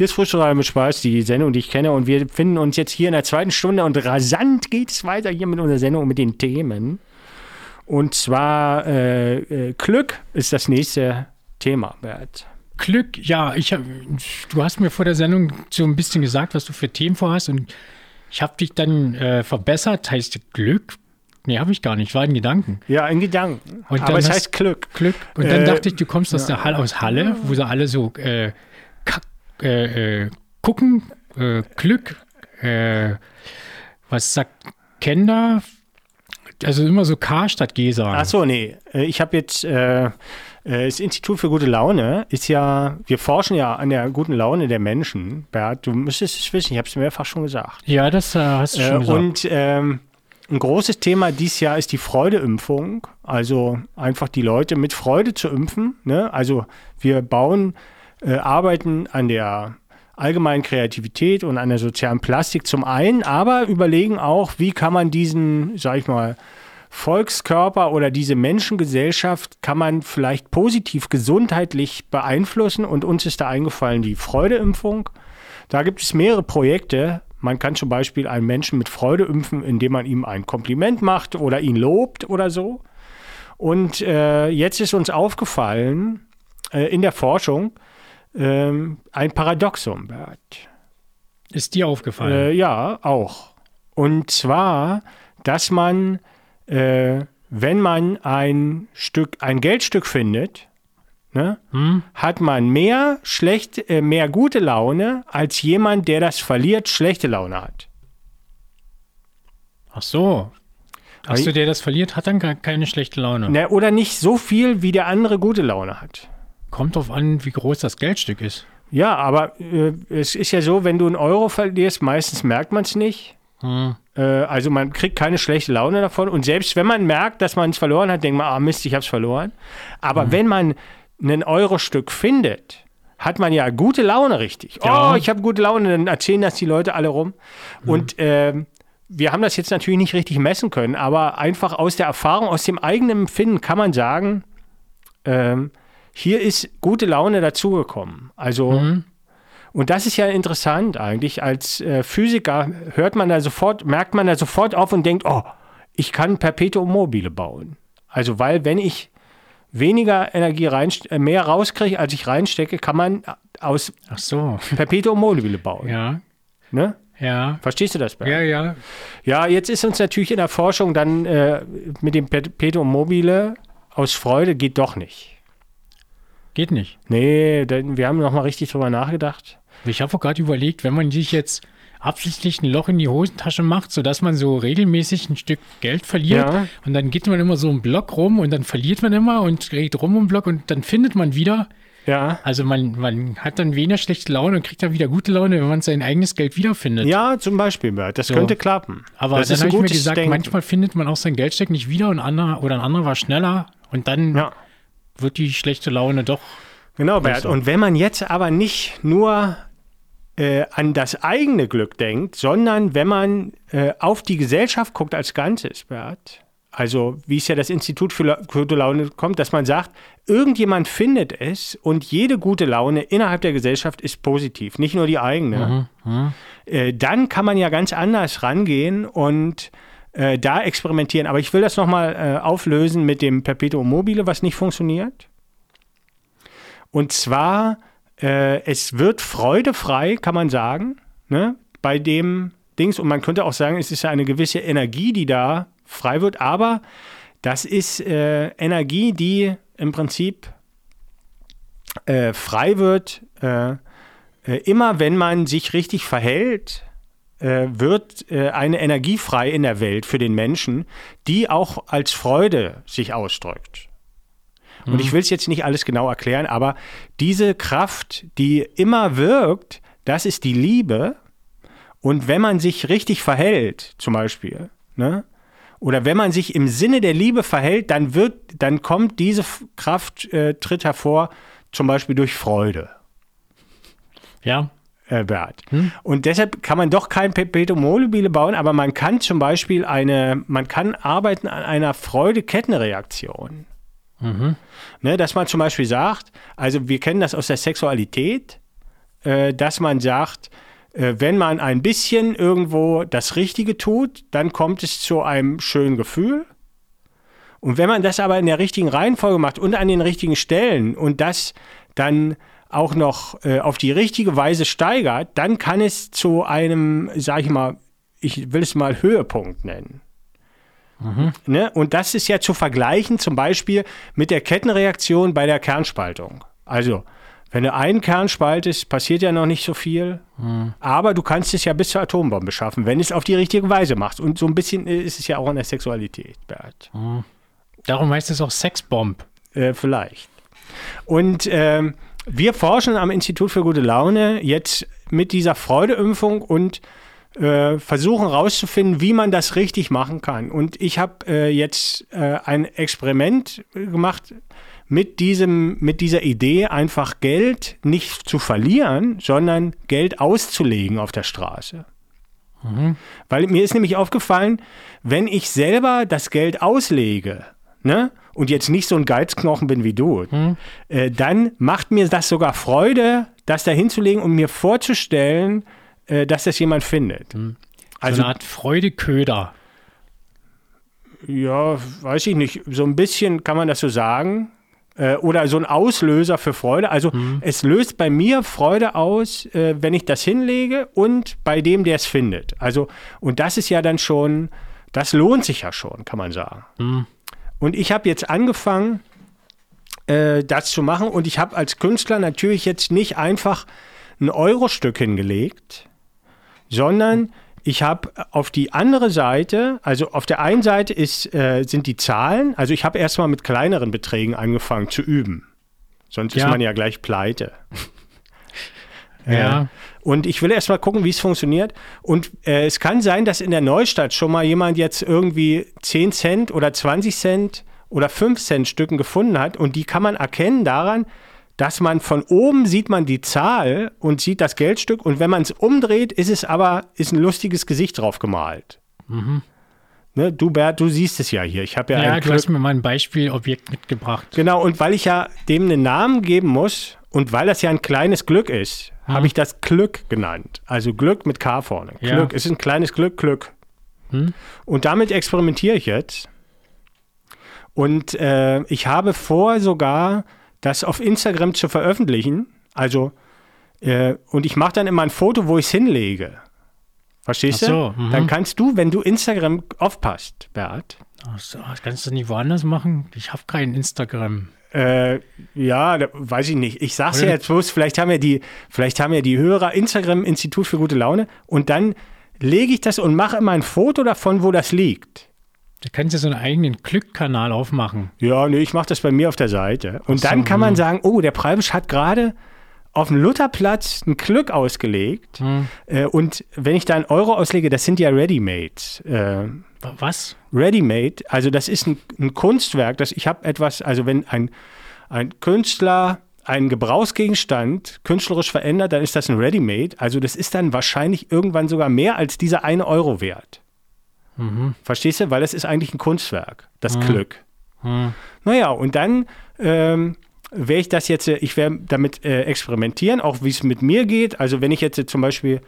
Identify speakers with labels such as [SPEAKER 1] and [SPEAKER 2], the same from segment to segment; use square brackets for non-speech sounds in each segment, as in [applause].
[SPEAKER 1] Hier ist Frühstück mit Spaß, die Sendung, die ich kenne. Und wir finden uns jetzt hier in der zweiten Stunde und rasant geht es weiter hier mit unserer Sendung mit den Themen. Und zwar äh, äh, Glück ist das nächste Thema, Bert.
[SPEAKER 2] Glück, ja, ich hab, du hast mir vor der Sendung so ein bisschen gesagt, was du für Themen vorhast und ich habe dich dann äh, verbessert, heißt Glück. Nee, habe ich gar nicht, war in Gedanken.
[SPEAKER 1] Ja, in Gedanken.
[SPEAKER 2] Und
[SPEAKER 1] Aber es heißt Glück.
[SPEAKER 2] Glück. Und dann dachte ich, du kommst aus der Halle, aus Halle, wo sie alle so äh, äh, gucken, äh, Glück, äh, was sagt Kender? Also immer so K statt G sagen.
[SPEAKER 1] Ach so, nee. Äh, ich habe jetzt, das Institut für gute Laune ist ja, wir forschen ja an der guten Laune der Menschen. Bert, du müsstest es wissen, ich habe es mehrfach schon gesagt.
[SPEAKER 2] Ja, das hast du schon gesagt.
[SPEAKER 1] Und ähm, ein großes Thema dieses Jahr ist die Freudeimpfung. Also einfach die Leute mit Freude zu impfen. Ne? Also wir bauen äh, arbeiten an der allgemeinen Kreativität und an der sozialen Plastik zum einen, aber überlegen auch, wie kann man diesen, sag ich mal, Volkskörper oder diese Menschengesellschaft kann man vielleicht positiv gesundheitlich beeinflussen und uns ist da eingefallen die Freudeimpfung. Da gibt es mehrere Projekte. Man kann zum Beispiel einen Menschen mit Freude impfen, indem man ihm ein Kompliment macht oder ihn lobt oder so. Und äh, jetzt ist uns aufgefallen äh, in der Forschung, ähm, ein Paradoxum, Bert.
[SPEAKER 2] Ist dir aufgefallen?
[SPEAKER 1] Äh, ja, auch. Und zwar, dass man, äh, wenn man ein Stück, ein Geldstück findet, ne, hm? hat man mehr schlecht, äh, mehr gute Laune als jemand, der das verliert, schlechte Laune hat.
[SPEAKER 2] Ach so. Achso, der das verliert, hat dann keine schlechte Laune.
[SPEAKER 1] Ne, oder nicht so viel, wie der andere gute Laune hat.
[SPEAKER 2] Kommt drauf an, wie groß das Geldstück ist.
[SPEAKER 1] Ja, aber äh, es ist ja so, wenn du einen Euro verlierst, meistens merkt man es nicht. Hm. Äh, also man kriegt keine schlechte Laune davon. Und selbst wenn man merkt, dass man es verloren hat, denkt man, ah Mist, ich habe es verloren. Aber hm. wenn man ein Euro-Stück findet, hat man ja gute Laune richtig. Ja. Oh, ich habe gute Laune, dann erzählen das die Leute alle rum. Hm. Und äh, wir haben das jetzt natürlich nicht richtig messen können, aber einfach aus der Erfahrung, aus dem eigenen Empfinden kann man sagen, ähm, hier ist gute Laune dazugekommen. Also, mhm. und das ist ja interessant eigentlich. Als äh, Physiker hört man da sofort, merkt man da sofort auf und denkt, oh, ich kann Perpetuum mobile bauen. Also, weil wenn ich weniger Energie rein, äh, mehr rauskriege, als ich reinstecke, kann man aus
[SPEAKER 2] so. [laughs]
[SPEAKER 1] Perpetuum mobile bauen.
[SPEAKER 2] Ja.
[SPEAKER 1] Ne?
[SPEAKER 2] Ja.
[SPEAKER 1] Verstehst du das?
[SPEAKER 2] Bernd? Ja, ja.
[SPEAKER 1] Ja, jetzt ist uns natürlich in der Forschung dann äh, mit dem Perpetuum mobile aus Freude geht doch nicht.
[SPEAKER 2] Geht nicht.
[SPEAKER 1] Nee, denn wir haben noch mal richtig drüber nachgedacht.
[SPEAKER 2] Ich habe gerade überlegt, wenn man sich jetzt absichtlich ein Loch in die Hosentasche macht, sodass man so regelmäßig ein Stück Geld verliert. Ja. Und dann geht man immer so einen Block rum und dann verliert man immer und geht rum um Block und dann findet man wieder.
[SPEAKER 1] Ja.
[SPEAKER 2] Also man, man hat dann weniger schlechte Laune und kriegt dann wieder gute Laune, wenn man sein eigenes Geld wiederfindet.
[SPEAKER 1] Ja, zum Beispiel, Bert. Das so. könnte klappen.
[SPEAKER 2] Aber
[SPEAKER 1] das
[SPEAKER 2] dann habe ich mir gesagt, Denken. manchmal findet man auch sein Geldsteck nicht wieder und anderer, oder ein anderer war schneller und dann ja wird die schlechte Laune doch.
[SPEAKER 1] Genau, Bert. Und wenn man jetzt aber nicht nur äh, an das eigene Glück denkt, sondern wenn man äh, auf die Gesellschaft guckt als Ganzes, Bert, also wie es ja das Institut für gute Laune kommt, dass man sagt, irgendjemand findet es und jede gute Laune innerhalb der Gesellschaft ist positiv, nicht nur die eigene. Mhm, mhm. äh, dann kann man ja ganz anders rangehen und äh, da experimentieren. Aber ich will das nochmal äh, auflösen mit dem Perpetuum mobile, was nicht funktioniert. Und zwar, äh, es wird freudefrei, kann man sagen, ne, bei dem Dings. Und man könnte auch sagen, es ist eine gewisse Energie, die da frei wird. Aber das ist äh, Energie, die im Prinzip äh, frei wird, äh, immer wenn man sich richtig verhält äh, wird äh, eine Energie frei in der Welt für den Menschen, die auch als Freude sich ausdrückt. Und mhm. ich will es jetzt nicht alles genau erklären, aber diese Kraft, die immer wirkt, das ist die Liebe. Und wenn man sich richtig verhält, zum Beispiel, ne, oder wenn man sich im Sinne der Liebe verhält, dann wird, dann kommt diese Kraft, äh, tritt hervor, zum Beispiel durch Freude.
[SPEAKER 2] Ja
[SPEAKER 1] äh, Bert. Hm? Und deshalb kann man doch kein Perpetuum mobile bauen, aber man kann zum Beispiel eine, man kann arbeiten an einer Freude-Kettenreaktion. Mhm. Ne, dass man zum Beispiel sagt, also wir kennen das aus der Sexualität, äh, dass man sagt, äh, wenn man ein bisschen irgendwo das Richtige tut, dann kommt es zu einem schönen Gefühl. Und wenn man das aber in der richtigen Reihenfolge macht und an den richtigen Stellen und das dann auch noch äh, auf die richtige Weise steigert, dann kann es zu einem, sag ich mal, ich will es mal Höhepunkt nennen. Mhm. Ne? Und das ist ja zu vergleichen zum Beispiel mit der Kettenreaktion bei der Kernspaltung. Also, wenn du einen Kern spaltest, passiert ja noch nicht so viel. Mhm. Aber du kannst es ja bis zur Atombombe schaffen, wenn es auf die richtige Weise machst. Und so ein bisschen ist es ja auch in der Sexualität, Bert. Mhm.
[SPEAKER 2] Darum heißt es auch Sexbomb.
[SPEAKER 1] Äh, vielleicht. Und ähm, wir forschen am Institut für gute Laune jetzt mit dieser Freudeimpfung und äh, versuchen herauszufinden, wie man das richtig machen kann. Und ich habe äh, jetzt äh, ein Experiment gemacht mit, diesem, mit dieser Idee, einfach Geld nicht zu verlieren, sondern Geld auszulegen auf der Straße. Mhm. Weil mir ist nämlich aufgefallen, wenn ich selber das Geld auslege, ne, und jetzt nicht so ein Geizknochen bin wie du, mhm. äh, dann macht mir das sogar Freude, das da hinzulegen und mir vorzustellen, äh, dass das jemand findet. Mhm.
[SPEAKER 2] Also so eine Art Freudeköder.
[SPEAKER 1] Ja, weiß ich nicht. So ein bisschen kann man das so sagen. Äh, oder so ein Auslöser für Freude. Also mhm. es löst bei mir Freude aus, äh, wenn ich das hinlege und bei dem, der es findet. Also, und das ist ja dann schon, das lohnt sich ja schon, kann man sagen. Und ich habe jetzt angefangen, äh, das zu machen. Und ich habe als Künstler natürlich jetzt nicht einfach ein Euro-Stück hingelegt, sondern ich habe auf die andere Seite, also auf der einen Seite ist, äh, sind die Zahlen, also ich habe erstmal mit kleineren Beträgen angefangen zu üben. Sonst ja. ist man ja gleich pleite. Ja. Äh, und ich will erstmal gucken, wie es funktioniert. Und äh, es kann sein, dass in der Neustadt schon mal jemand jetzt irgendwie 10 Cent oder 20 Cent oder 5 Cent Stücken gefunden hat. Und die kann man erkennen daran, dass man von oben sieht man die Zahl und sieht das Geldstück und wenn man es umdreht, ist es aber ist ein lustiges Gesicht drauf gemalt. Mhm. Ne, du Bert, du siehst es ja hier. Ich habe ja,
[SPEAKER 2] ja du hast mir mal ein Beispielobjekt mitgebracht.
[SPEAKER 1] Genau und weil ich ja dem einen Namen geben muss und weil das ja ein kleines Glück ist, mhm. habe ich das Glück genannt. Also Glück mit K vorne. Ja. Glück, es ist ein kleines Glück, Glück. Mhm. Und damit experimentiere ich jetzt. Und äh, ich habe vor sogar das auf Instagram zu veröffentlichen. Also, äh, und ich mache dann immer ein Foto, wo ich es hinlege. Verstehst so, du? Mhm. Dann kannst du, wenn du Instagram aufpasst, Bert.
[SPEAKER 2] Ach so, kannst du nicht woanders machen? Ich habe kein Instagram.
[SPEAKER 1] Äh, ja, da, weiß ich nicht. Ich sag's ja jetzt bloß, vielleicht haben ja die, vielleicht haben ja die Hörer Instagram Institut für gute Laune und dann lege ich das und mache immer ein Foto davon, wo das liegt.
[SPEAKER 2] Da kannst du so einen eigenen Glückkanal aufmachen.
[SPEAKER 1] Ja, nee, ich mache das bei mir auf der Seite. Und so, dann kann man sagen, oh, der Preibisch hat gerade auf dem Lutherplatz ein Glück ausgelegt. Hm. Äh, und wenn ich da einen Euro auslege, das sind ja Ready-Made. Äh,
[SPEAKER 2] Was?
[SPEAKER 1] Ready-Made, also das ist ein, ein Kunstwerk, das ich habe etwas, also wenn ein, ein Künstler einen Gebrauchsgegenstand künstlerisch verändert, dann ist das ein Ready-Made. Also das ist dann wahrscheinlich irgendwann sogar mehr als dieser eine Euro wert. Mhm. Verstehst du? Weil das ist eigentlich ein Kunstwerk, das mhm. Glück. Mhm. Naja, und dann ähm, werde ich das jetzt, äh, ich werde damit äh, experimentieren, auch wie es mit mir geht. Also wenn ich jetzt zum Beispiel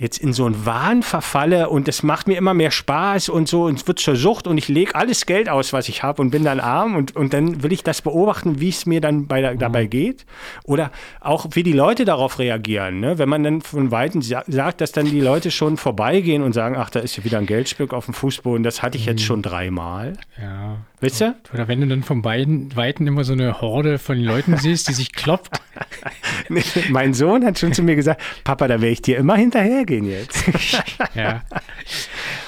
[SPEAKER 1] jetzt in so einen Wahn verfalle und es macht mir immer mehr Spaß und so und es wird zur Sucht und ich lege alles Geld aus, was ich habe und bin dann arm und, und dann will ich das beobachten, wie es mir dann bei, mhm. dabei geht oder auch wie die Leute darauf reagieren. Ne? Wenn man dann von Weitem sa sagt, dass dann die Leute schon vorbeigehen und sagen, ach, da ist ja wieder ein Geldstück auf dem Fußboden, das hatte ich jetzt mhm. schon dreimal.
[SPEAKER 2] Ja. Weißt du? Oder wenn du dann von beiden Weiten immer so eine Horde von Leuten [laughs] siehst, die sich klopft.
[SPEAKER 1] mein Sohn hat schon zu mir gesagt, Papa, da werde ich dir immer hinterhergehen jetzt. [laughs]
[SPEAKER 2] ja.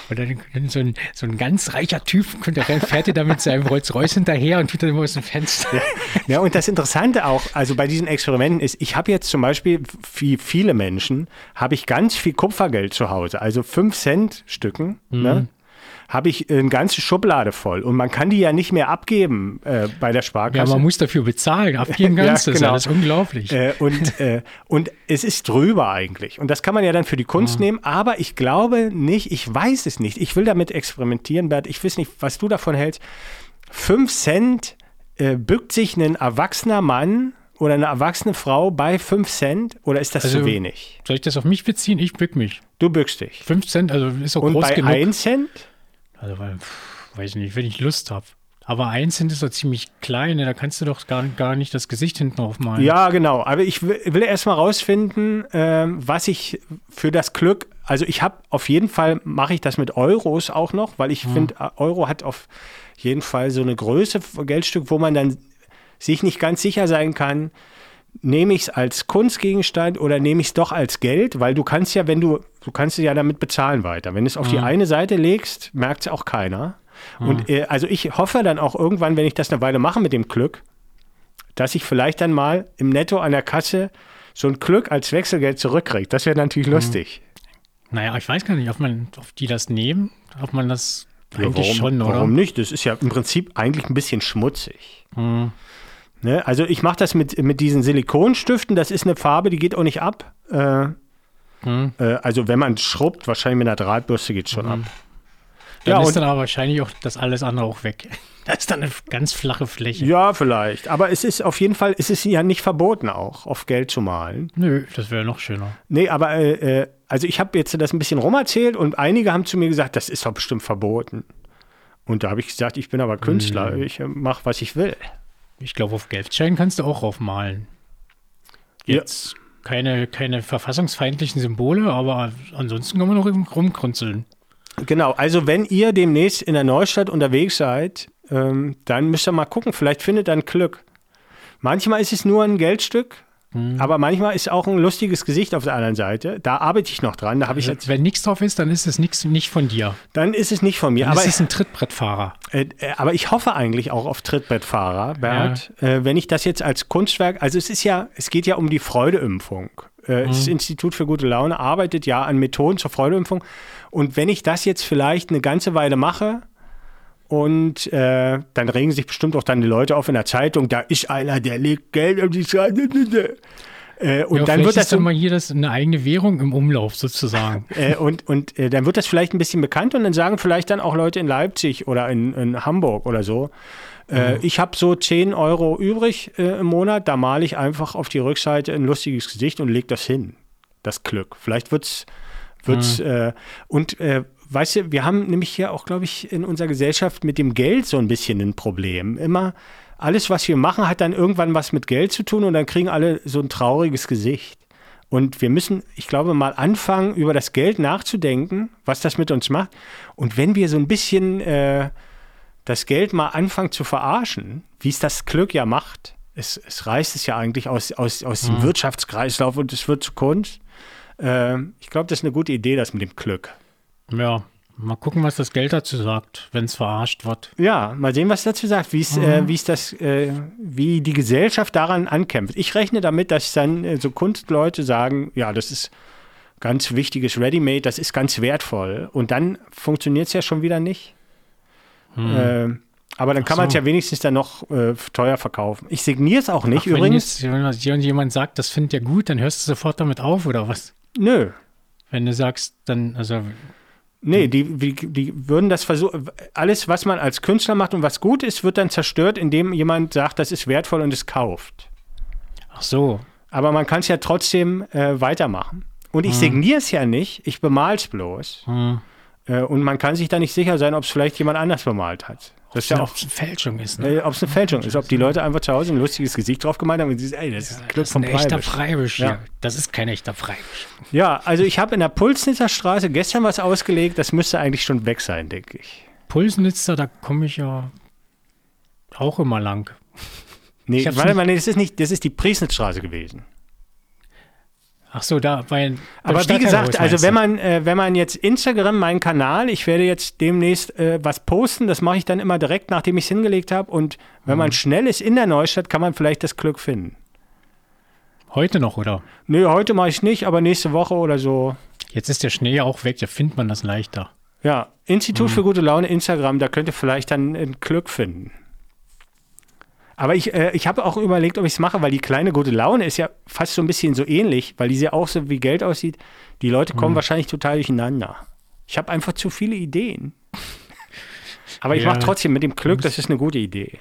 [SPEAKER 2] Und dann, dann so, ein, so ein ganz reicher Typ der fährt dir da mit seinem Rolls-Royce hinterher und tut dann immer aus dem Fenster.
[SPEAKER 1] Ja. ja, und das Interessante auch, also bei diesen Experimenten ist, ich habe jetzt zum Beispiel, wie viele Menschen, habe ich ganz viel Kupfergeld zu Hause, also 5 Cent Stücken, ne? mhm. ne? Habe ich eine ganze Schublade voll. Und man kann die ja nicht mehr abgeben äh, bei der Sparkasse.
[SPEAKER 2] Ja, man muss dafür bezahlen. Abgeben [laughs] kannst ja, genau. das ist alles unglaublich.
[SPEAKER 1] Äh, und, äh, und es ist drüber eigentlich. Und das kann man ja dann für die Kunst ja. nehmen. Aber ich glaube nicht, ich weiß es nicht. Ich will damit experimentieren, Bert. Ich weiß nicht, was du davon hältst. Fünf Cent äh, bückt sich ein erwachsener Mann oder eine erwachsene Frau bei 5 Cent oder ist das
[SPEAKER 2] Also-
[SPEAKER 1] zu wenig?
[SPEAKER 2] Soll ich das auf mich beziehen? Ich bück mich.
[SPEAKER 1] Du bückst dich.
[SPEAKER 2] 5 Cent, also ist auch
[SPEAKER 1] Und
[SPEAKER 2] groß
[SPEAKER 1] bei
[SPEAKER 2] genug.
[SPEAKER 1] 1 Cent?
[SPEAKER 2] Also, weil, pff, weiß ich nicht, wenn ich Lust habe. Aber 1 Cent ist doch ziemlich klein, ne? da kannst du doch gar, gar nicht das Gesicht hinten aufmalen.
[SPEAKER 1] Ja, genau. Aber ich will, will erst mal rausfinden, ähm, was ich für das Glück, also ich habe auf jeden Fall, mache ich das mit Euros auch noch, weil ich finde, Euro hat auf jeden Fall so eine Größe, Geldstück, wo man dann sich nicht ganz sicher sein kann, nehme ich es als Kunstgegenstand oder nehme ich es doch als Geld, weil du kannst ja, wenn du, du kannst ja damit bezahlen weiter. Wenn du es auf die eine Seite legst, merkt es auch keiner. Und äh, also ich hoffe dann auch irgendwann, wenn ich das eine Weile mache mit dem Glück, dass ich vielleicht dann mal im Netto an der Kasse so ein Glück als Wechselgeld zurückkriege. Das wäre natürlich lustig.
[SPEAKER 2] Naja, ich weiß gar nicht, ob man, ob die das nehmen, ob man das
[SPEAKER 1] Ja,
[SPEAKER 2] eigentlich
[SPEAKER 1] warum,
[SPEAKER 2] schon, oder?
[SPEAKER 1] Warum nicht? Das ist ja im Prinzip eigentlich ein bisschen schmutzig.
[SPEAKER 2] Hm.
[SPEAKER 1] Ne? Also ich mache das mit, mit diesen Silikonstiften. Das ist eine Farbe, die geht auch nicht ab. Äh,
[SPEAKER 2] Hm.
[SPEAKER 1] äh, also wenn man schrubbt, wahrscheinlich mit einer Drahtbürste geht es schon ab.
[SPEAKER 2] Dann
[SPEAKER 1] Ja,
[SPEAKER 2] ist dann aber wahrscheinlich auch das alles andere auch weg. [laughs] Das ist dann eine ganz flache Fläche.
[SPEAKER 1] Ja, vielleicht. Aber es ist auf jeden Fall, es ist ja nicht verboten auch, auf Geld zu malen.
[SPEAKER 2] Nö, das wäre noch schöner.
[SPEAKER 1] Nee, aber äh, äh, also ich habe jetzt das ein bisschen rumerzählt und einige haben zu mir gesagt, das ist doch bestimmt verboten. Und da habe ich gesagt, ich bin aber Künstler, ich äh, mache, was ich will.
[SPEAKER 2] Ich glaube, auf Geldscheinen kannst du auch aufmalen.
[SPEAKER 1] Ja.
[SPEAKER 2] Jetzt keine, keine verfassungsfeindlichen Symbole, aber ansonsten kann man noch rum- rumkrunzeln.
[SPEAKER 1] Genau, also wenn ihr demnächst in der Neustadt unterwegs seid, ähm, dann müsst ihr mal gucken, vielleicht findet ihr ein Glück. Manchmal ist es nur ein Geldstück, aber manchmal ist auch ein lustiges Gesicht auf der anderen Seite. Da arbeite ich noch dran, da habe ich jetzt,
[SPEAKER 2] Wenn nichts drauf ist, dann ist es nix, nicht von dir.
[SPEAKER 1] dann ist es nicht von mir.
[SPEAKER 2] Dann
[SPEAKER 1] Aber
[SPEAKER 2] ist es ein Trittbrettfahrer.
[SPEAKER 1] Äh, äh, aber ich hoffe eigentlich auch auf Trittbrettfahrer, Bert. Äh, wenn ich das jetzt als Kunstwerk, also es ist ja, es geht ja um die Freudeimpfung. Äh, Das Institut für gute Laune arbeitet ja an Methoden zur Freudeimpfung. Und wenn ich das jetzt vielleicht eine ganze Weile mache und äh, dann regen sich bestimmt auch dann die Leute auf in der Zeitung, da ist einer, der legt Geld auf die Seite. Äh, und
[SPEAKER 2] ja,
[SPEAKER 1] dann wird das
[SPEAKER 2] ist
[SPEAKER 1] so
[SPEAKER 2] dann mal hier das eine eigene Währung im Umlauf sozusagen. [laughs]
[SPEAKER 1] äh, und und äh, dann wird das vielleicht ein bisschen bekannt und dann sagen vielleicht dann auch Leute in Leipzig oder in, in Hamburg oder so, äh, ich habe so 10 Euro übrig äh, im Monat, da male ich einfach auf die Rückseite ein lustiges Gesicht und leg das hin. Das Glück. Vielleicht wird's, wird's äh, und weißt du, wir haben nämlich hier auch, glaube ich, in unserer Gesellschaft mit dem Geld so ein bisschen ein Problem. Immer alles, was wir machen, hat dann irgendwann was mit Geld zu tun und dann kriegen alle so ein trauriges Gesicht. Und wir müssen, ich glaube, mal anfangen, über das Geld nachzudenken, was das mit uns macht. Und wenn wir so ein bisschen äh, das Geld mal anfangen zu verarschen, wie es das Glück ja macht, es, es reißt es ja eigentlich aus, aus, aus dem Wirtschaftskreislauf und es wird zu Kunst. Äh, ich glaube, das ist eine gute Idee, das mit dem Glück.
[SPEAKER 2] Ja, mal gucken, was das Geld dazu sagt, wenn es verarscht wird.
[SPEAKER 1] Ja, mal sehen, was es dazu sagt, wie äh, wie es das, äh, wie die Gesellschaft daran ankämpft. Ich rechne damit, dass dann äh, so Kunstleute sagen, ja, das ist ganz wichtiges Ready-Made, das ist ganz wertvoll. Und dann funktioniert es ja schon wieder nicht. Äh, aber dann kann
[SPEAKER 2] so.
[SPEAKER 1] man es ja wenigstens dann noch äh, teuer verkaufen. Ich signiere es auch nicht
[SPEAKER 2] Ach, wenn
[SPEAKER 1] übrigens.
[SPEAKER 2] jetzt wenn jetzt jemand sagt, das findet er gut, dann hörst du sofort damit auf, oder was?
[SPEAKER 1] Nö.
[SPEAKER 2] Wenn du sagst, dann, also,
[SPEAKER 1] Nee, die, die, die würden das versuchen. Alles, was man als Künstler macht und was gut ist, wird dann zerstört, indem jemand sagt, das ist wertvoll und es kauft.
[SPEAKER 2] ach so.
[SPEAKER 1] Aber man kann es ja trotzdem äh, weitermachen. Und ich signiere es ja nicht, ich bemal es bloß.
[SPEAKER 2] Hm.
[SPEAKER 1] Äh, und man kann sich da nicht sicher sein, ob es vielleicht jemand anders bemalt hat. Das ist ja
[SPEAKER 2] Ja, ob es eine Fälschung ist, ne?
[SPEAKER 1] äh, ob es eine Fälschung ist. Ob die Leute einfach zu Hause ein lustiges Gesicht drauf gemalt haben und sie sagen, ey, das ist Glück
[SPEAKER 2] Das ist
[SPEAKER 1] vom
[SPEAKER 2] ein echter
[SPEAKER 1] Freibisch. Ja.
[SPEAKER 2] Das ist kein echter Freibisch.
[SPEAKER 1] Ja, also ich habe in der Pulsnitzer Straße gestern was ausgelegt, das müsste eigentlich schon weg sein, denke ich.
[SPEAKER 2] Pulsnitzer, da komme ich ja auch immer lang.
[SPEAKER 1] Nee, warte mal, nee, das ist nicht, das ist die Priesnitzstraße gewesen.
[SPEAKER 2] Ach so, da beim
[SPEAKER 1] Aber wie gesagt, also wenn man, äh, wenn man jetzt Instagram, meinen Kanal, ich werde jetzt demnächst äh, was posten, das mache ich dann immer direkt, nachdem ich es hingelegt habe. Und wenn
[SPEAKER 2] Mhm.
[SPEAKER 1] man schnell ist in der Neustadt, kann man vielleicht das Glück finden.
[SPEAKER 2] Heute noch, oder?
[SPEAKER 1] Nö, heute mache ich nicht, aber nächste Woche oder so.
[SPEAKER 2] Jetzt ist der Schnee ja auch weg, da findet man das leichter.
[SPEAKER 1] Ja, Institut
[SPEAKER 2] Mhm.
[SPEAKER 1] für gute Laune, Instagram, da könnt ihr vielleicht dann ein Glück finden. Aber ich, äh, ich habe auch überlegt, ob ich es mache, weil die kleine gute Laune ist ja fast so ein bisschen so ähnlich, weil die ja auch so wie Geld aussieht. Die Leute kommen wahrscheinlich total durcheinander. Ich habe einfach zu viele Ideen. [laughs] Aber ich
[SPEAKER 2] Ja.
[SPEAKER 1] mache trotzdem mit dem Glück, das ist eine gute Idee.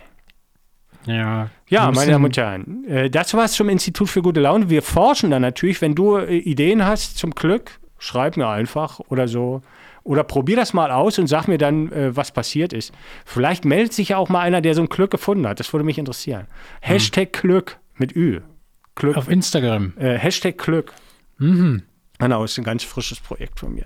[SPEAKER 2] Ja,
[SPEAKER 1] Ja, meine Damen und Herren, äh, das war's zum Institut für gute Laune. Wir forschen dann natürlich, wenn du äh, Ideen hast zum Glück, schreib mir einfach oder so. Oder probier das mal aus und sag mir dann, äh, was passiert ist. Vielleicht meldet sich ja auch mal einer, der so ein Glück gefunden hat. Das würde mich interessieren. Hashtag Glück mit Ü. Glück.
[SPEAKER 2] Auf Instagram.
[SPEAKER 1] Äh, Hashtag Glück.
[SPEAKER 2] Mhm.
[SPEAKER 1] Genau, ist ein ganz frisches Projekt von mir.